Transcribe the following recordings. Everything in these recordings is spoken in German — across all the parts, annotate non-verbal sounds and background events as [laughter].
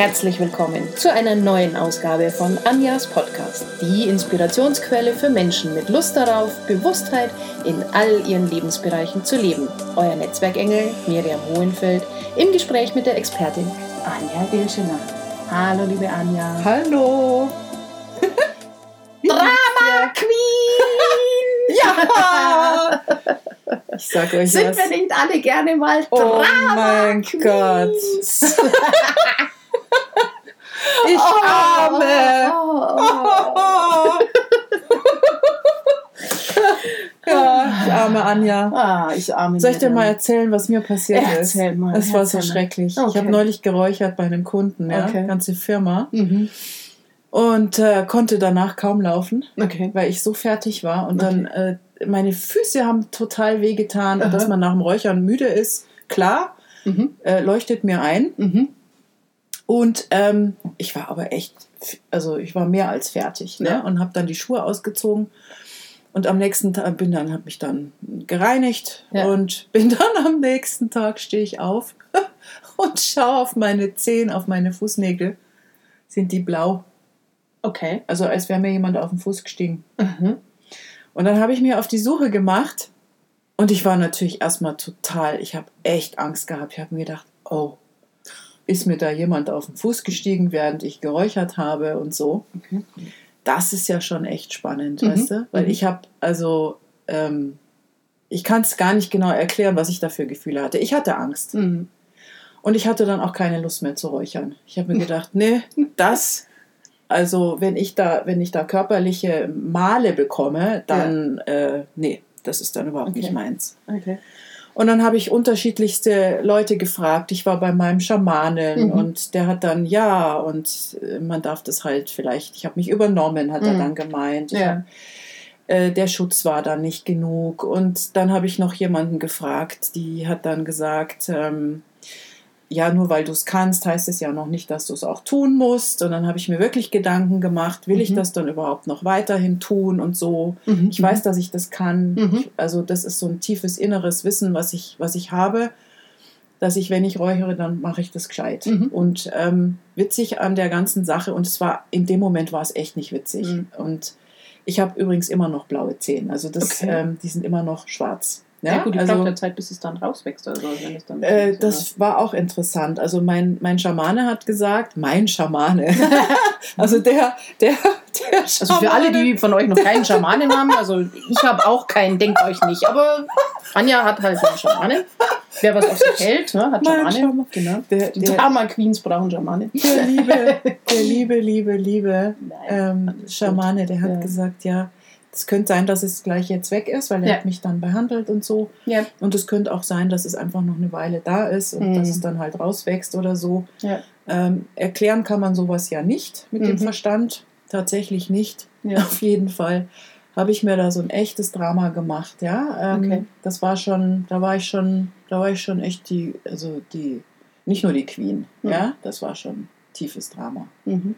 Herzlich willkommen zu einer neuen Ausgabe von Anjas Podcast, die Inspirationsquelle für Menschen mit Lust darauf, Bewusstheit in all ihren Lebensbereichen zu leben. Euer Netzwerkengel Miriam Hohenfeld im Gespräch mit der Expertin Anja Dilschener. Hallo, liebe Anja. Hallo. [laughs] Drama Queen! [laughs] ja! Ich sag euch Sind was. wir nicht alle gerne mal Oh Drama mein Queens? Gott. [laughs] Ich arme. Oh, [laughs] oh. Ja, ich arme Anja. Ah, ich arme Soll ich dir mal erzählen, was mir passiert ist? Erzähl mal, Es war so erzähl schrecklich. Okay. Ich habe neulich geräuchert bei einem Kunden, ja, Okay. ganze Firma, Mhm. und äh, konnte danach kaum laufen, Okay. weil ich so fertig war. Und dann äh, meine Füße haben total wehgetan und dass man nach dem Räuchern müde ist, klar, Mhm. äh, leuchtet mir ein. Mhm. Und ähm, ich war aber echt, also ich war mehr als fertig ne? Ja. und habe dann die Schuhe ausgezogen. Und am nächsten Tag bin dann, habe mich dann gereinigt Ja. und [laughs] bin dann am nächsten Tag stehe ich auf [laughs] und schaue auf meine Zehen, auf meine Fußnägel. Sind die blau? Okay. Also als wäre mir jemand auf den Fuß gestiegen. Mhm. Und dann habe ich mir auf die Suche gemacht und ich war natürlich erstmal total, ich habe echt Angst gehabt. Ich habe mir gedacht, oh, ist mir da jemand auf den Fuß gestiegen, während ich geräuchert habe und so. Mhm. Das ist ja schon echt spannend, Mhm. weißt du? Weil Mhm. ich habe, also, ähm, ich kann es gar nicht genau erklären, was ich da für Gefühle hatte. Ich hatte Angst. Mhm. Und ich hatte dann auch keine Lust mehr zu räuchern. Ich habe mir gedacht, nee, das, also wenn ich da, wenn ich da körperliche Male bekomme, dann, äh, nee, das ist dann überhaupt Okay. nicht meins. Okay. Und dann habe ich unterschiedlichste Leute gefragt. Ich war bei meinem Schamanen Mhm. und der hat dann, ja, und äh, man darf das halt vielleicht, ich habe mich übernommen, hat er Mhm. dann gemeint. Ja. hab, äh, der Schutz war dann nicht genug. Und dann habe ich noch jemanden gefragt, die hat dann gesagt, ähm, ja, nur weil du es kannst, heißt es ja noch nicht, dass du es auch tun musst. Und dann habe ich mir wirklich Gedanken gemacht, will ich Mhm. das dann überhaupt noch weiterhin tun und so. Mhm. Ich weiß, dass ich das kann. Mhm. Ich, also das ist so ein tiefes inneres Wissen, was ich, was ich habe, dass ich, wenn ich räuchere, dann mache ich das gescheit. Mhm. Und ähm, witzig an der ganzen Sache, und es war, in dem Moment war es echt nicht witzig. Mhm. Und ich habe übrigens immer noch blaue Zähne. Also das, Okay. ähm, die sind immer noch schwarz. Ja, gut, die also, braucht ja Zeit, bis es dann rauswächst. Also, wenn es dann äh, das war auch interessant. Also mein, mein Schamane hat gesagt, mein Schamane. [laughs] also der, der, der Also für alle, die von euch noch keinen Schamanen haben, also ich habe auch keinen, denkt euch nicht. Aber Anja hat halt einen Schamanen. Wer was auf sich hält, ne, hat Mein Schamanen. Schaman. Genau. Der, Die der, Drama Queens brauchen Schamanen. der liebe, [laughs] der liebe, liebe, liebe Nein, ähm, Schamane, der hat Ja. gesagt, ja, es könnte sein, dass es gleich jetzt weg ist, weil er Ja. hat mich dann behandelt und so. Ja. Und es könnte auch sein, dass es einfach noch eine Weile da ist und Mhm. dass es dann halt rauswächst oder so. Ja. Ähm, erklären kann man sowas ja nicht mit dem Mhm. Verstand. Tatsächlich nicht. Ja. [laughs] Auf jeden Fall habe ich mir da so ein echtes Drama gemacht, ja. Ähm, Okay. Das war schon, da war ich schon, da war ich schon echt die, also die, nicht nur die Queen, Mhm. ja, das war schon tiefes Drama. Mhm.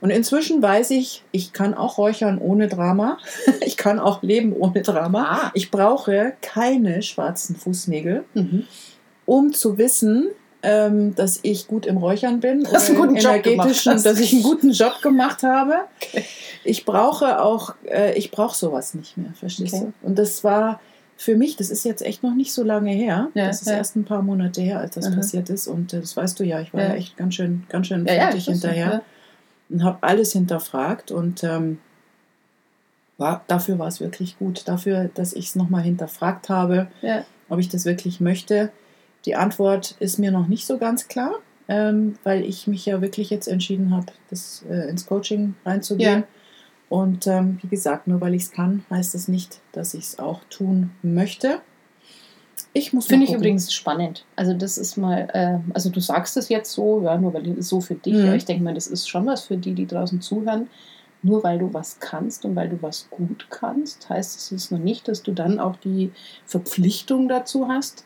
Und inzwischen weiß ich, ich kann auch räuchern ohne Drama. [laughs] Ich kann auch leben ohne Drama. Ah. Ich brauche keine schwarzen Fußnägel, Mhm. um zu wissen, ähm, dass ich gut im Räuchern bin, [laughs] Dass einen guten Job gemacht energetischen, dass ich einen guten Job gemacht habe. Ich brauche auch, äh, ich brauche sowas nicht mehr, verstehst Okay. du? Und das war für mich, das ist jetzt echt noch nicht so lange her. Ja, das ist ja. erst ein paar Monate her, als das Aha. passiert ist. Und äh, das weißt du ja, ich war Ja. ja, echt ganz schön, ganz schön fertig hinterher. Und habe alles hinterfragt und ähm, war, dafür war es wirklich gut. Dafür, dass ich es nochmal hinterfragt habe, Ja. ob ich das wirklich möchte. Die Antwort ist mir noch nicht so ganz klar, ähm, weil ich mich ja wirklich jetzt entschieden habe, das äh, ins Coaching reinzugehen. Ja. Und ähm, wie gesagt, nur weil ich es kann, heißt das nicht, dass ich es auch tun möchte. Ich muss Finde ich gucken. übrigens spannend. Also das ist mal, äh, also du sagst es jetzt so, ja, nur weil es so für dich, Mhm. aber ich denke mal, das ist schon was für die, die draußen zuhören. Nur weil du was kannst und weil du was gut kannst, heißt es jetzt noch nicht, dass du dann auch die Verpflichtung dazu hast,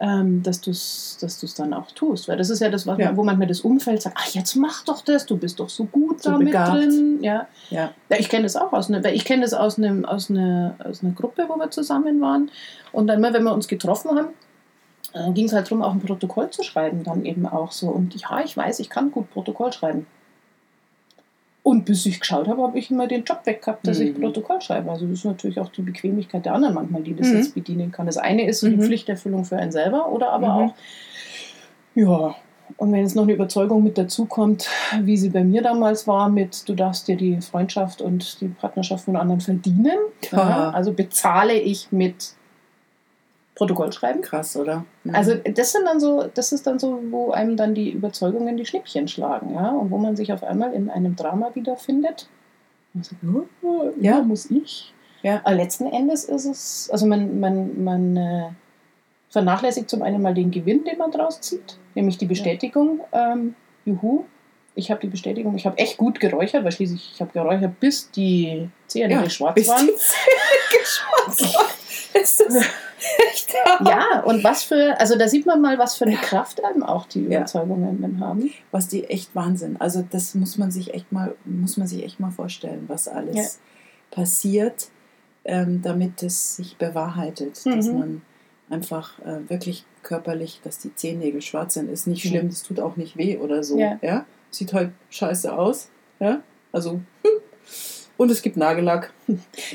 ähm, dass du es dass du's dann auch tust. Weil das ist ja das, was Ja. Man, wo manchmal das Umfeld sagt, ach, jetzt mach doch das, du bist doch so gut So damit begabt. drin. Ja. Ja. Ja, ich kenne das auch aus einer, ich kenne das aus, einem, aus, einer, aus einer Gruppe, wo wir zusammen waren. Und dann immer, wenn wir uns getroffen haben, dann ging es halt darum, auch ein Protokoll zu schreiben, dann eben auch so. Und ja, ich weiß, ich kann gut Protokoll schreiben. Und bis ich geschaut habe, habe ich immer den Job weg gehabt, dass ich Mhm. Protokoll schreibe. Also das ist natürlich auch die Bequemlichkeit der anderen manchmal, die das Mhm. jetzt bedienen kann. Das eine ist so die Mhm. Pflichterfüllung für einen selber oder aber Mhm. auch, ja, und wenn jetzt noch eine Überzeugung mit dazu kommt, wie sie bei mir damals war, mit du darfst dir die Freundschaft und die Partnerschaft von anderen verdienen. Ja. Ja, also bezahle ich mit Protokoll schreiben. Krass, oder? Mhm. Also das sind dann so, das ist dann so, wo einem dann die Überzeugungen die Schnippchen schlagen, ja, und wo man sich auf einmal in einem Drama wiederfindet. Und sagt, oh, ja, muss ich. Ja. Aber letzten Endes ist es, also man, man, man äh, vernachlässigt zum einen mal den Gewinn, den man draus zieht, nämlich die Bestätigung, ähm, juhu, ich habe die Bestätigung, ich habe echt gut geräuchert, weil schließlich ich habe geräuchert, bis die Zähne Ja, schwarz bis waren. die Zähne [laughs] geschmolzen [laughs] waren. Ja, und was für, also da sieht man mal, was für eine Kraft einem auch die Ja. Überzeugungen dann haben. was die echt Wahnsinn. Also das muss man sich echt mal, muss man sich echt mal vorstellen, was alles Ja. passiert, ähm, damit es sich bewahrheitet, dass Mhm. man einfach äh, wirklich körperlich, dass die Zehennägel schwarz sind, ist nicht Mhm. schlimm, das tut auch nicht weh oder so. Ja. Ja. Sieht halt scheiße aus. Ja. Also hm. Und es gibt Nagellack.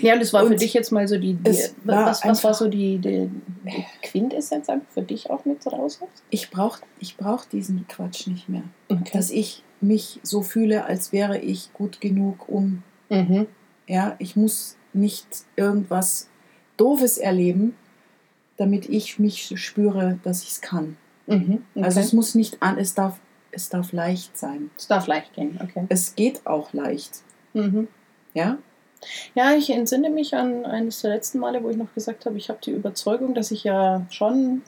Ja, und das war für Und dich jetzt mal so die, die was, was war so die, die, die Quintessenz einfach für dich auch mit raus? Ich brauche ich brauch diesen Quatsch nicht mehr. Okay. Dass ich mich so fühle, als wäre ich gut genug, um mhm. Ja, ich muss nicht irgendwas Doofes erleben, damit ich mich spüre, dass ich es kann. Mhm. Okay. Also es muss nicht an, es darf, es darf leicht sein. es darf leicht gehen, okay. Es geht auch leicht. Mhm. Ja, Ja, ich entsinne mich an eines der letzten Male, wo ich noch gesagt habe, ich habe die Überzeugung, dass ich ja schon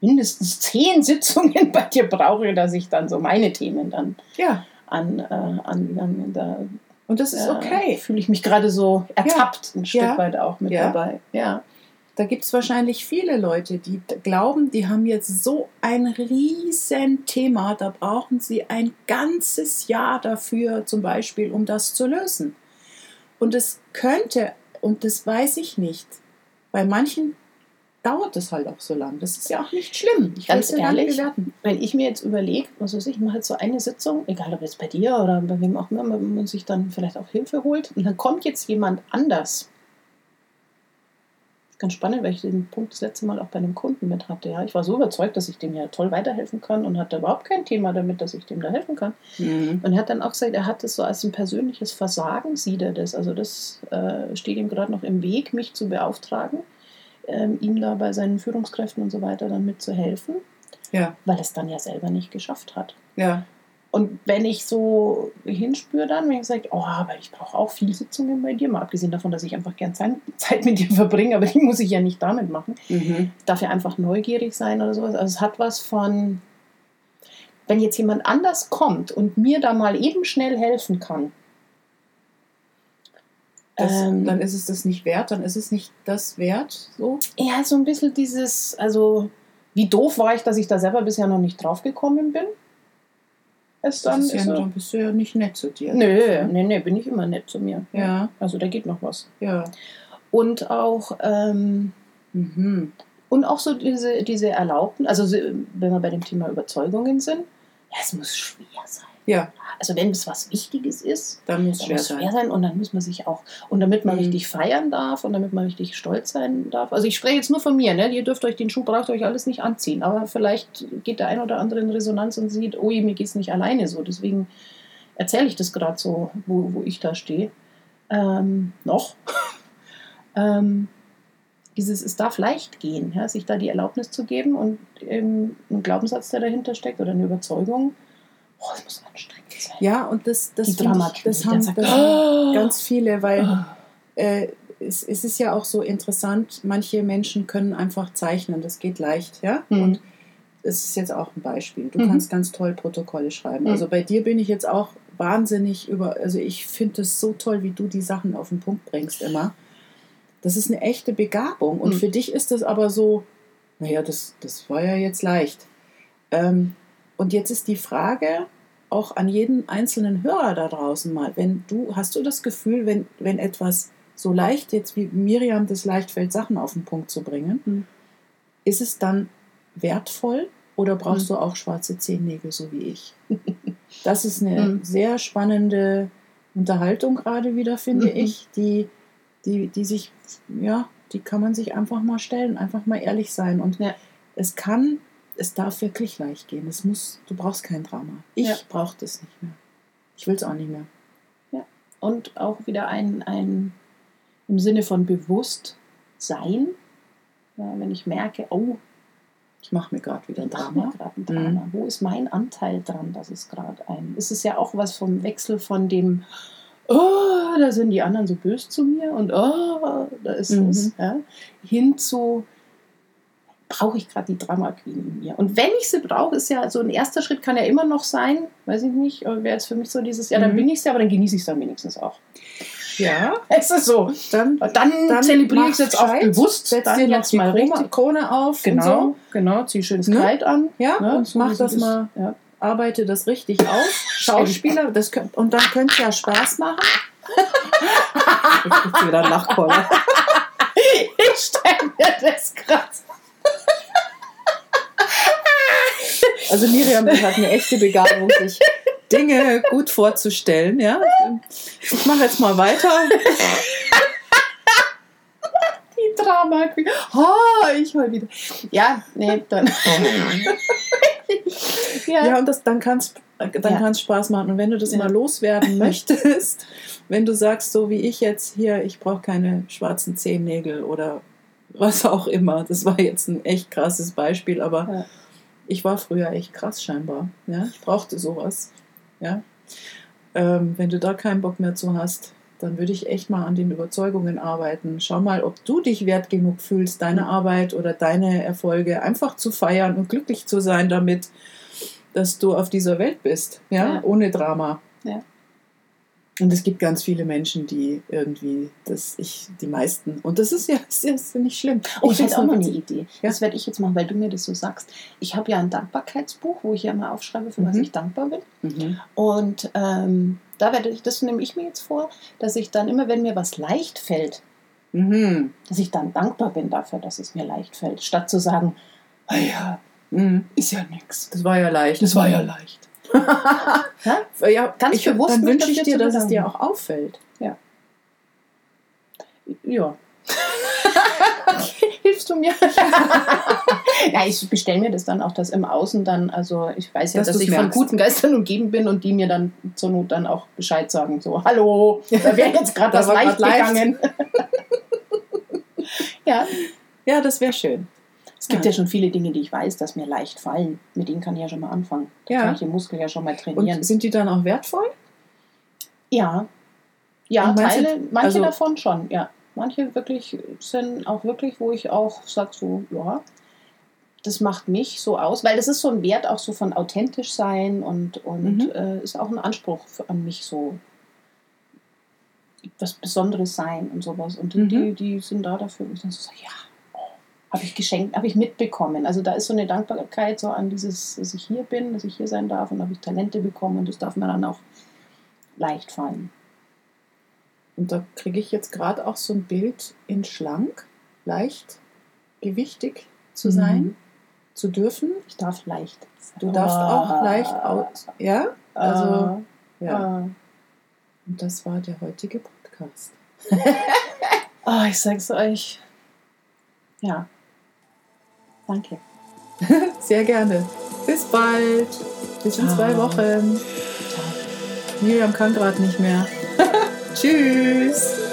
mindestens [laughs] zehn Sitzungen bei dir brauche, dass ich dann so meine Themen dann ja. an, äh, angegangen. Da Und das ist äh, okay. fühle ich mich gerade so ertappt ein Stück Ja. weit auch mit Ja. dabei. Ja. Da gibt es wahrscheinlich viele Leute, die glauben, die haben jetzt so ein riesen Thema, da brauchen sie ein ganzes Jahr dafür, zum Beispiel, um das zu lösen. Und es könnte, und das weiß ich nicht, bei manchen dauert es halt auch so lang. Das ist ja auch nicht schlimm. Ich Ganz ehrlich, bewerten. Wenn ich mir jetzt überlege, was weiß ich, ich mache jetzt so eine Sitzung, egal ob jetzt bei dir oder bei wem auch immer, wenn man sich dann vielleicht auch Hilfe holt und dann kommt jetzt jemand anders. Ganz spannend, weil ich den Punkt das letzte Mal auch bei einem Kunden mit hatte. Ja. Ich war so überzeugt, dass ich dem ja toll weiterhelfen kann und hatte überhaupt kein Thema damit, dass ich dem da helfen kann. Mhm. Und er hat dann auch gesagt, er hat das so als ein persönliches Versagen, sieht er das. Also das äh, steht ihm gerade noch im Weg, mich zu beauftragen, ähm, ihm da bei seinen Führungskräften und so weiter dann mitzuhelfen, Ja, weil er es dann ja selber nicht geschafft hat. ja, Und wenn ich so hinspüre dann, wenn ich sage, oh, aber ich brauche auch viel Sitzungen bei dir, mal abgesehen davon, dass ich einfach gern Zeit, mit dir [laughs] verbringe, aber die muss ich ja nicht damit machen. mhm. Ich darf ja einfach neugierig sein oder sowas. Also es hat was von, wenn jetzt jemand anders kommt und mir da mal eben schnell helfen kann. das, ähm, dann ist es das nicht wert, dann ist es nicht das wert. So. ja, so ein bisschen dieses, also wie doof war ich, dass ich da selber bisher noch nicht drauf gekommen bin. Es dann Das ist ja, so, dann bist du ja nicht nett zu dir. Nö, nee, nee, bin ich immer nett zu mir. Ja, Also da geht noch was. ja. Und auch, ähm, Mhm. und auch so diese, diese Erlaubten, also so, wenn wir bei dem Thema Überzeugungen sind, ja, es muss schwer sein. Ja, Also wenn es was Wichtiges ist, dann muss es schwer es sein. schwer sein und dann muss man sich auch, und damit man Mhm. richtig feiern darf und damit man richtig stolz sein darf. Also ich spreche jetzt nur von mir, ne? ihr dürft euch den Schuh, braucht euch alles nicht anziehen, aber vielleicht geht der ein oder andere in Resonanz und sieht, oh, mir geht es nicht alleine so, deswegen erzähle ich das gerade so, wo, wo ich da stehe. Ähm, noch. [laughs] ähm, dieses, es darf leicht gehen, ja, sich da die Erlaubnis zu geben und ähm, ein Glaubenssatz, der dahinter steckt oder eine Überzeugung, oh, es muss anstrengend sein. Ja, und das, das, ich, das haben sagt, das "Oh." ganz viele, weil Ah. äh, es, es ist ja auch so interessant, manche Menschen können einfach zeichnen, das geht leicht, ja. Mhm. Und es ist jetzt auch ein Beispiel. Du Mhm. kannst ganz toll Protokolle schreiben. Mhm. Also bei dir bin ich jetzt auch wahnsinnig über, also ich finde es so toll, wie du die Sachen auf den Punkt bringst immer. Das ist eine echte Begabung. Und Mhm. für dich ist das aber so, naja, das, das war ja jetzt leicht. Ähm, und jetzt ist die Frage auch an jeden einzelnen Hörer da draußen mal, wenn du, hast du das Gefühl, wenn, wenn etwas so leicht jetzt wie Miriam das leicht fällt, Sachen auf den Punkt zu bringen, Mhm. ist es dann wertvoll oder brauchst Mhm. du auch schwarze Zehennägel, so wie ich? [laughs] Das ist eine Mhm. sehr spannende Unterhaltung gerade wieder, finde Mhm. ich, die, die, die sich, ja, die kann man sich einfach mal stellen, einfach mal ehrlich sein. Und Ja. es kann, es darf wirklich leicht gehen. Es muss, du brauchst kein Drama. Ich Ja. brauche das nicht mehr. Ich will es auch nicht mehr. Und auch wieder ein, ein im Sinne von Bewusstsein. Ja, wenn ich merke, oh, Ich mache mir gerade wieder ein Drama. gerade ein Drama. Wo ist mein Anteil dran, dass es gerade ein. Es ist ja auch was vom Wechsel von dem, oh, da sind die anderen so böse zu mir und oh, da ist Mhm. es. Ja, hin zu, brauche ich gerade die Drama Queen in mir. Und wenn ich sie brauche, ist ja so ein erster Schritt kann ja immer noch sein, weiß ich nicht, wäre jetzt für mich so dieses, ja, dann Mhm. bin ich sie, aber dann genieße ich es dann wenigstens auch. Ja, [laughs] Es ist so. dann, Dann, dann zelebriere ich es jetzt auch gescheit, bewusst. setz dann dir jetzt mal Krone, richtig. Krone auf Genau, und genau, zieh schönes Ne? Kleid an. so. Ja, ne, und so mach das mal, Ja. arbeite das richtig auf. [laughs] Schauspieler, das könnt, und dann könnte es ja Spaß machen. [laughs] Jetzt wieder einen Lachkoller. Ich stelle mir das gerade. Also Miriam hat eine echte Begabung, sich Dinge gut vorzustellen. Ja? Ich mache jetzt mal weiter. Die Drama. Oh, ich heul wieder. Ja, nee, dann. ja. Ja, und das, dann kann es dann Ja. Spaß machen. Und wenn du das Ja. mal loswerden [laughs] möchtest, wenn du sagst, so wie ich jetzt hier, ich brauche keine schwarzen Zehennägel oder was auch immer. Das war jetzt ein echt krasses Beispiel, aber Ja. Ich war früher echt krass scheinbar. Ja? Ich brauchte sowas. Ja? Ähm, wenn du da keinen Bock mehr zu hast, dann würde ich echt mal an den Überzeugungen arbeiten. Schau mal, ob du dich wert genug fühlst, deine. Arbeit oder deine Erfolge einfach zu feiern und glücklich zu sein damit, dass du auf dieser Welt bist, ja, Ja. ohne Drama. Ja. Und es gibt ganz viele Menschen, die irgendwie, das ich, die meisten, und das ist ja, das ist ja nicht schlimm. Oh, ich hätte auch noch eine. Idee. Ja. Das werde ich jetzt machen, weil du mir das so sagst. Ich habe ja ein Dankbarkeitsbuch, wo ich ja mal aufschreibe, für was Mhm. ich dankbar bin. Mhm. Und ähm, da werde ich, das nehme ich mir jetzt vor, dass ich dann immer, wenn mir was leicht fällt, Mhm. dass ich dann dankbar bin dafür, dass es mir leicht fällt, statt zu sagen, ah ja, Mhm. ist ja nichts. Das war ja leicht. Das war ja leicht. Ja, ja Ganz ich, bewusst Dann wünsche ich dir, dass es dir auch auffällt. Ja. [laughs] Hilfst du mir? [laughs] ja, ich bestelle mir das dann auch, dass im Außen dann, also ich weiß ja, Dass dass, ich von merkst. guten Geistern umgeben bin und die mir dann zur Not dann auch Bescheid sagen, so, hallo, da wäre jetzt gerade [laughs] was leicht. gegangen. ja, Ja, das wäre schön. Es gibt Ja. ja. schon viele Dinge, die ich weiß, dass mir leicht fallen. Mit denen kann ich ja schon mal anfangen. Da Ja. kann ich den Muskel ja schon mal trainieren. Und sind die dann auch wertvoll? Ja. Ja, Und Teile, manche also- davon schon, ja. Manche wirklich sind auch wirklich, wo ich auch sage, so, ja, das macht mich so aus, weil das ist so ein Wert auch so von authentisch sein und, und Mhm. äh, ist auch ein Anspruch für, an mich so was Besonderes sein und sowas. Und die, Mhm. die, die sind da dafür, wo ich dann so sage, ja, habe ich geschenkt, habe ich mitbekommen. Also da ist so eine Dankbarkeit so an dieses, dass ich hier bin, dass ich hier sein darf und habe ich Talente bekommen und das darf mir dann auch leicht fallen. Und da kriege ich jetzt gerade auch so ein Bild in schlank, leicht, gewichtig zu Mhm. sein, zu dürfen. Ich darf leicht. Du darfst auch leicht aus. Ja, also, ja. Ah. Und das war der heutige Podcast. Oh, [laughs] ich sag's euch. Ja. Danke. [laughs] Sehr gerne. Bis bald. Bis in zwei Wochen. Ciao. Miriam kann gerade nicht mehr. [laughs] Tschüss.